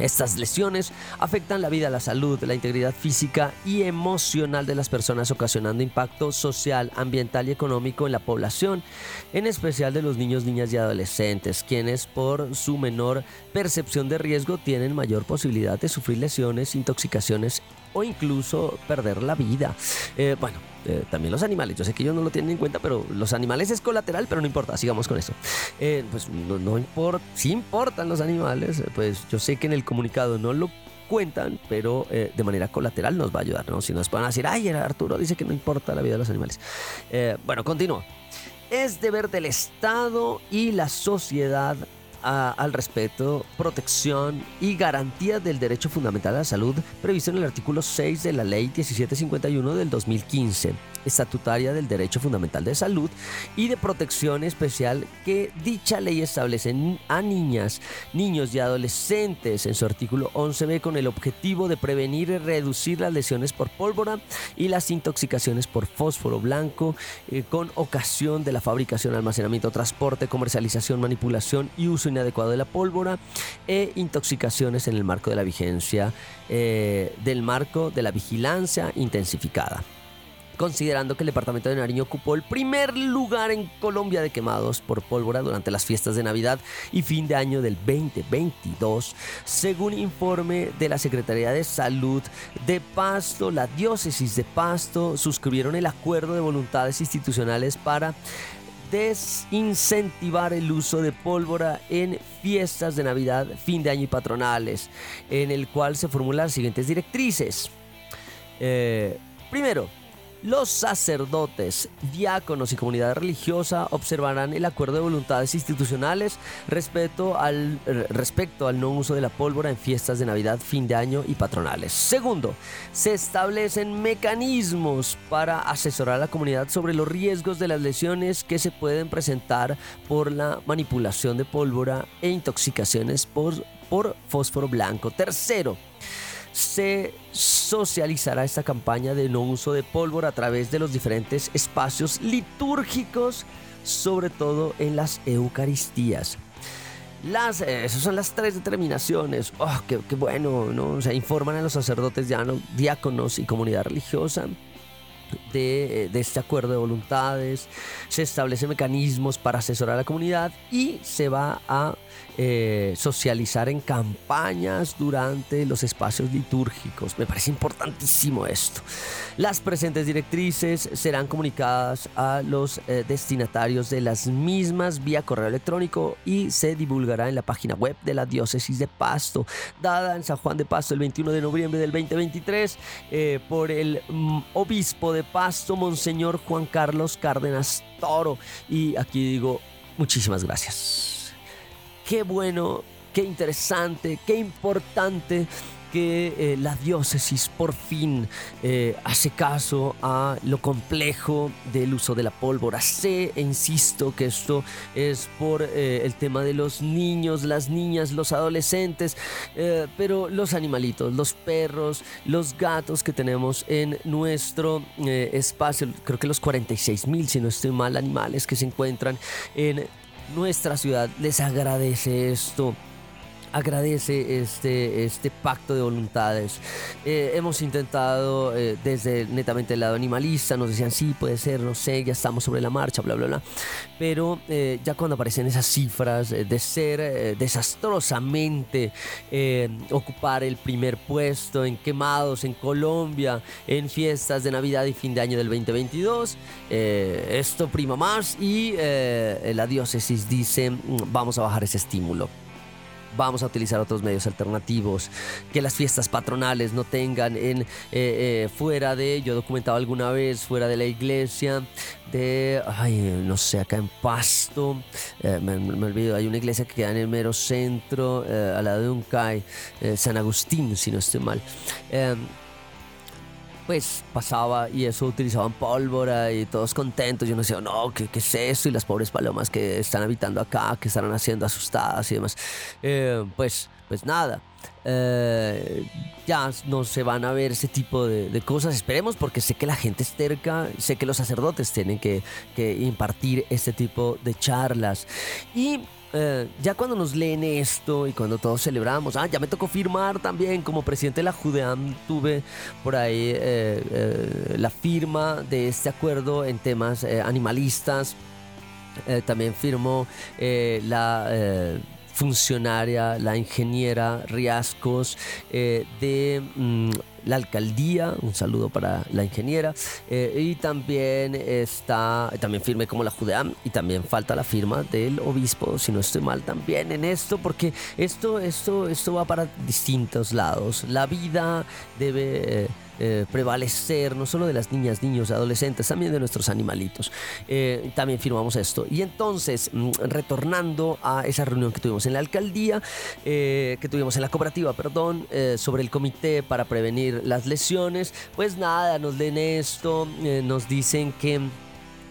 Estas lesiones afectan la vida, la salud, la integridad física y emocional de las personas, ocasionando impacto social, ambiental y económico en la población, en especial de los niños, niñas y adolescentes, quienes por su menor percepción de riesgo tienen mayor posibilidad de sufrir lesiones, intoxicaciones o incluso perder la vida. Eh, bueno, eh, también los animales. Yo sé que ellos no lo tienen en cuenta, pero los animales es colateral, pero no importa, sigamos con eso. Eh, pues no, importa, sí importan los animales, pues yo sé que en el comunicado no lo cuentan, pero de manera colateral nos va a ayudar, ¿no? Si nos pueden decir, ay, Arturo dice que no importa la vida de los animales. bueno, continúo. Es deber del Estado y la sociedad al respeto, protección y garantía del derecho fundamental a la salud previsto en el artículo 6 de la Ley 1751 del 2015 estatutaria del derecho fundamental de salud y de protección especial que dicha ley establece a niñas, niños y adolescentes en su artículo 11b con el objetivo de prevenir y reducir las lesiones por pólvora y las intoxicaciones por fósforo blanco eh, con ocasión de la fabricación, almacenamiento, transporte, comercialización, manipulación y uso inadecuado de la pólvora e intoxicaciones en el marco de la vigencia eh, del marco de la vigilancia intensificada considerando que el departamento de Nariño ocupó el primer lugar en Colombia de quemados por pólvora durante las fiestas de Navidad y fin de año del 2022, según informe de la Secretaría de Salud de Pasto, la diócesis de Pasto suscribieron el acuerdo de voluntades institucionales para desincentivar el uso de pólvora en fiestas de Navidad, fin de año y patronales, en el cual se formulan las siguientes directrices. Eh, primero, los sacerdotes, diáconos y comunidad religiosa observarán el acuerdo de voluntades institucionales respecto al, eh, respecto al no uso de la pólvora en fiestas de Navidad, fin de año y patronales. Segundo, se establecen mecanismos para asesorar a la comunidad sobre los riesgos de las lesiones que se pueden presentar por la manipulación de pólvora e intoxicaciones por, por fósforo blanco. Tercero, se socializará esta campaña de no uso de pólvora a través de los diferentes espacios litúrgicos, sobre todo en las Eucaristías. Las, eh, esas son las tres determinaciones. Oh, qué, bueno, ¿no? Se informan a los sacerdotes, diáconos y comunidad religiosa de, de, este acuerdo de voluntades, se establecen mecanismos para asesorar a la comunidad y se va a eh, socializar en campañas durante los espacios litúrgicos. Me parece importantísimo esto. Las presentes directrices serán comunicadas a los eh, destinatarios de las mismas vía correo electrónico y se divulgará en la página web de la diócesis de Pasto, dada en San Juan de Pasto el 21 de noviembre del 2023 eh, por el mm, obispo de Pasto, Monseñor Juan Carlos Cárdenas Toro. Y aquí digo, muchísimas gracias qué bueno, qué interesante, qué importante que eh, la diócesis por fin eh, hace caso a lo complejo del uso de la pólvora. Sé e insisto que esto es por eh, el tema de los niños, las niñas, los adolescentes, pero los animalitos, los perros, los gatos que tenemos en nuestro espacio, creo que los 46 mil, si no estoy mal, animales que se encuentran en nuestra ciudad, les agradece esto agradece este, este pacto de voluntades. Eh, hemos intentado eh, desde netamente el lado animalista, nos decían sí, puede ser, no sé, ya estamos sobre la marcha, bla, bla, bla. Pero eh, ya cuando aparecen esas cifras de ser desastrosamente ocupar el primer puesto en quemados en Colombia, en fiestas de Navidad y fin de año del 2022, esto prima más y la diócesis dice mm, vamos a bajar ese estímulo vamos a utilizar otros medios alternativos, que las fiestas patronales no tengan en eh, eh, fuera de, yo he documentado alguna vez, fuera de la iglesia, de, ay, no sé, acá en Pasto, eh, me, olvido, hay una iglesia que queda en el mero centro, al lado de un CAI, San Agustín, si no estoy mal pues pasaba y eso utilizaban pólvora y todos contentos. Yo no decía, no, ¿qué, ¿qué, es esto? Y las pobres palomas que están habitando acá, que estarán haciendo asustadas y demás. Eh, pues, pues nada. Eh, ya no se van a ver ese tipo de, cosas. Esperemos porque sé que la gente es terca, sé que los sacerdotes tienen que, que impartir este tipo de charlas. Y eh, ya cuando nos leen esto y cuando todos celebramos, ah, ya me tocó firmar también como presidente de la Judeam, tuve por ahí eh, eh, la firma de este acuerdo en temas animalistas. también firmó la funcionaria, la ingeniera Riascos de mm, la alcaldía, un saludo para la ingeniera, eh, y también está, también firme como la Judeam, y también falta la firma del obispo, si no estoy mal también en esto, porque esto, esto, esto va para distintos lados. La vida debe... Eh, eh, prevalecer, no solo de las niñas, niños, adolescentes, también de nuestros animalitos. Eh, también firmamos esto. Y entonces, mm, retornando a esa reunión que tuvimos en la alcaldía, eh, que tuvimos en la cooperativa, perdón, sobre el comité para prevenir las lesiones, pues nada, nos leen esto, nos dicen que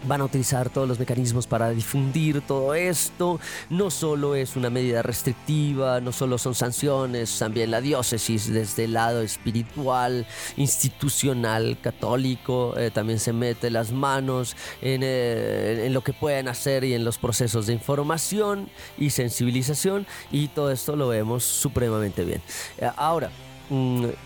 van a utilizar todos los mecanismos para difundir todo esto. No solo es una medida restrictiva, no solo son sanciones, también la diócesis desde el lado espiritual, institucional, católico, eh, también se mete las manos eh, en, lo que pueden hacer y en los procesos de información y sensibilización y todo esto lo vemos supremamente bien. Eh, ahora,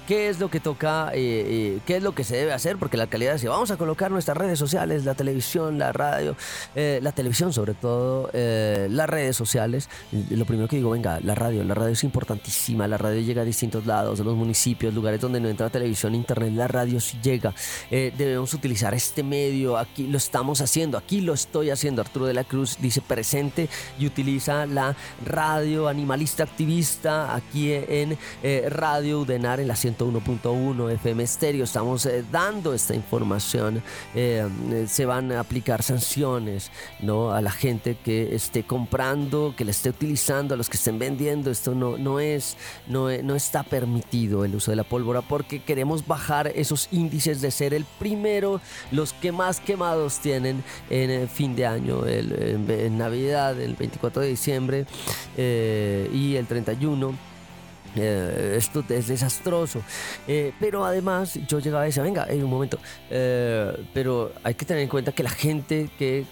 qué es lo que toca, eh, eh, qué es lo que se debe hacer, porque la alcaldía dice, vamos a colocar nuestras redes sociales, la televisión, la radio, eh, la televisión sobre todo, las redes sociales. Lo primero que digo, venga, la radio, la radio es importantísima, la radio llega a distintos lados, de los municipios, lugares donde no entra televisión, internet, la radio sí llega. debemos utilizar este medio, aquí lo estamos haciendo, aquí lo estoy haciendo. Arturo de la Cruz dice presente y utiliza la radio animalista activista aquí en Radio en la 101.1 FM Stereo. Estamos eh, dando esta información. Eh, se van a aplicar sanciones ¿no? a la gente que esté comprando, que le esté utilizando, a los que estén vendiendo. Esto no, no, es, no, no está permitido el uso de la pólvora porque queremos bajar esos índices de ser el primero, los que más quemados tienen en el fin de año, en, Navidad, el 24 de diciembre eh, y el 31 eh, esto es desastroso. Eh, pero además yo llegaba y decía, venga, en un momento, eh, pero hay que tener en cuenta que la gente que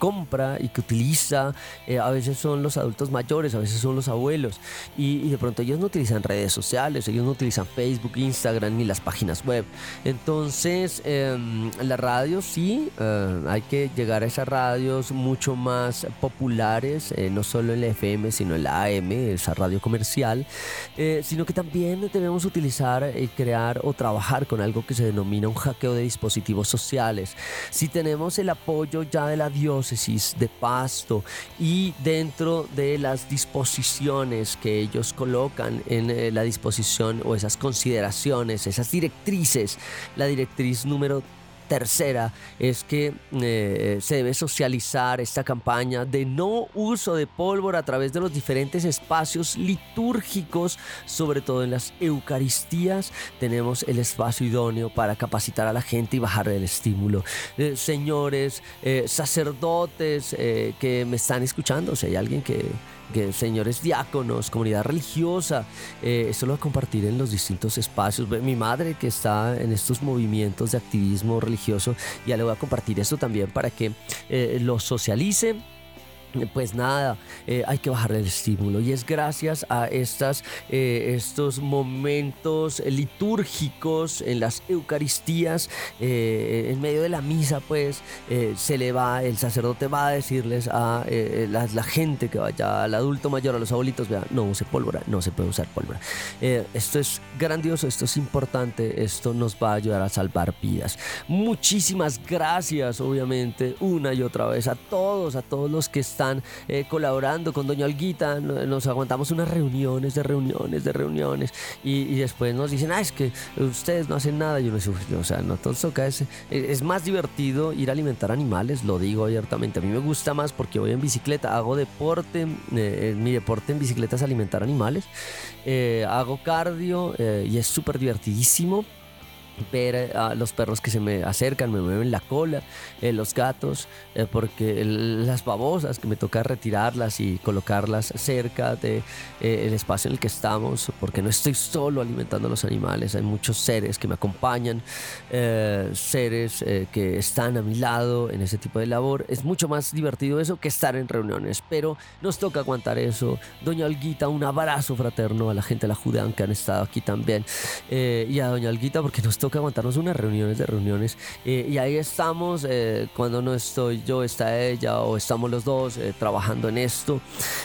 compra y que utiliza, eh, a veces son los adultos mayores, a veces son los abuelos, y, de pronto ellos no utilizan redes sociales, ellos no utilizan Facebook, Instagram ni las páginas web. Entonces, em, la radio sí, eh, hay que llegar a esas radios mucho más populares, eh, no solo en la FM, sino en la AM, esa radio comercial, sino que también debemos utilizar y crear o trabajar con algo que se denomina un hackeo de dispositivos sociales. Si tenemos el apoyo ya de la De Pasto y dentro de las disposiciones que ellos colocan en eh, la disposición o esas consideraciones, esas directrices, la directriz número tercera es que eh, se debe socializar esta campaña de no uso de pólvora a través de los diferentes espacios litúrgicos, sobre todo en las Eucaristías. Tenemos el espacio idóneo para capacitar a la gente y bajar el estímulo. Eh, señores, eh, sacerdotes que me están escuchando, si hay alguien que que señores diáconos, comunidad religiosa, eh, esto lo voy a compartir en los distintos espacios. Mi madre que está en estos movimientos de activismo religioso, ya le voy a compartir esto también para que eh, lo socialice pues nada, eh, hay que bajar el estímulo y es gracias a estas, eh, estos momentos litúrgicos en las Eucaristías, eh, en medio de la misa, pues se le va, el sacerdote va a decirles a la, gente que vaya, al adulto mayor, a los abuelitos, vea, no use pólvora, no se puede usar pólvora. esto es grandioso, esto es importante, esto nos va a ayudar a salvar vidas. Muchísimas gracias, obviamente, una y otra vez a todos, a todos los que están están eh, colaborando con Doña Olguita, nos aguantamos unas reuniones de reuniones de reuniones y, después nos dicen, ah, es que ustedes no hacen nada. Yo no o sea, no todo toca es, es más divertido ir a alimentar animales, lo digo abiertamente. A mí me gusta más porque voy en bicicleta, hago deporte, eh, mi deporte en bicicleta es alimentar animales, eh, hago cardio y es súper divertidísimo ver a los perros que se me acercan, me mueven la cola, eh, los gatos, eh, porque las babosas que me toca retirarlas y colocarlas cerca de eh, el espacio en el que estamos, porque no estoy solo alimentando a los animales, hay muchos seres que me acompañan, seres que están a mi lado en ese tipo de labor. Es mucho más divertido eso que estar en reuniones, pero nos toca aguantar eso. Doña Olguita, un abrazo fraterno a la gente de la Judean que han estado aquí también y a Doña Olguita porque nos toca que aguantarnos unas reuniones de reuniones eh, y ahí estamos, eh, cuando no estoy yo, está ella o estamos los dos eh, trabajando en esto,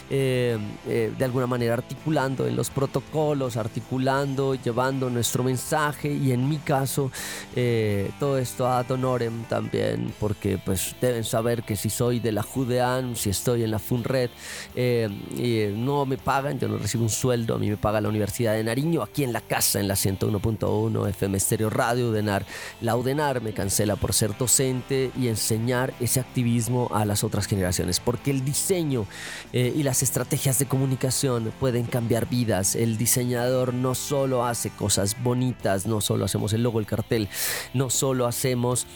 de alguna manera articulando en los protocolos, articulando, llevando nuestro mensaje y en mi caso todo esto a honorem también porque pues deben saber que si soy de la Judean, si estoy en la FUNRED no me pagan, yo no recibo un sueldo, a mí me paga la Universidad de Nariño aquí en la casa en la 101.1 FM Stereo Radio Udenar. La Udenar me cancela por ser docente y enseñar ese activismo a las otras generaciones, porque el diseño eh, y las estrategias de comunicación pueden cambiar vidas. El diseñador no solo hace cosas bonitas, no solo hacemos el logo, el cartel, no solo hacemos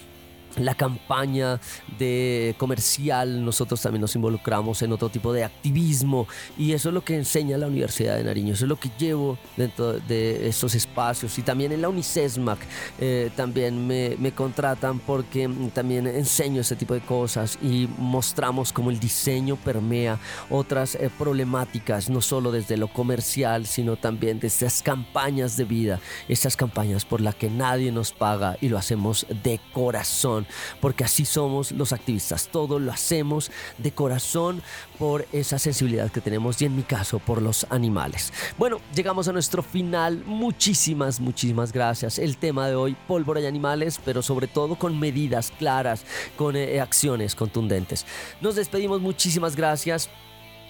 la campaña de comercial, nosotros también nos involucramos en otro tipo de activismo y eso es lo que enseña la Universidad de Nariño, eso es lo que llevo dentro de estos espacios y también en la UNICESMAC eh, también me, contratan porque también enseño ese tipo de cosas y mostramos cómo el diseño permea otras eh, problemáticas, no solo desde lo comercial, sino también desde las campañas de vida, estas campañas por las que nadie nos paga y lo hacemos de corazón porque así somos los activistas, todo lo hacemos de corazón por esa sensibilidad que tenemos y en mi caso por los animales. Bueno, llegamos a nuestro final, muchísimas, muchísimas gracias. El tema de hoy, pólvora y animales, pero sobre todo con medidas claras, con eh, acciones contundentes. Nos despedimos, muchísimas gracias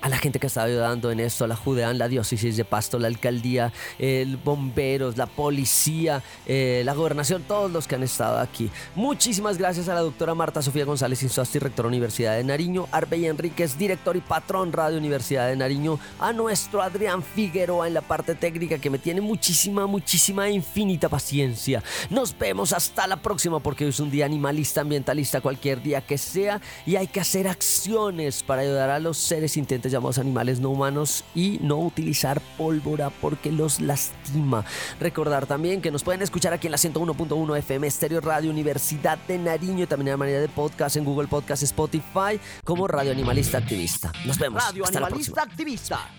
a la gente que está ayudando en esto, a la Judean, la diócesis de Pasto, la alcaldía, el bomberos, la policía, eh, la gobernación, todos los que han estado aquí. Muchísimas gracias a la doctora Marta Sofía González Insuasti, rectora Universidad de Nariño, Arbey Enríquez, director y patrón Radio Universidad de Nariño, a nuestro Adrián Figueroa en la parte técnica que me tiene muchísima, muchísima, infinita paciencia. Nos vemos hasta la próxima porque hoy es un día animalista, ambientalista, cualquier día que sea y hay que hacer acciones para ayudar a los seres intentes llamados animales no humanos y no utilizar pólvora porque los lastima. Recordar también que nos pueden escuchar aquí en la 101.1 FM Estéreo Radio Universidad de Nariño, también de manera de podcast en Google Podcast, Spotify, como Radio Animalista Activista. Nos vemos. Radio Animalista Activista.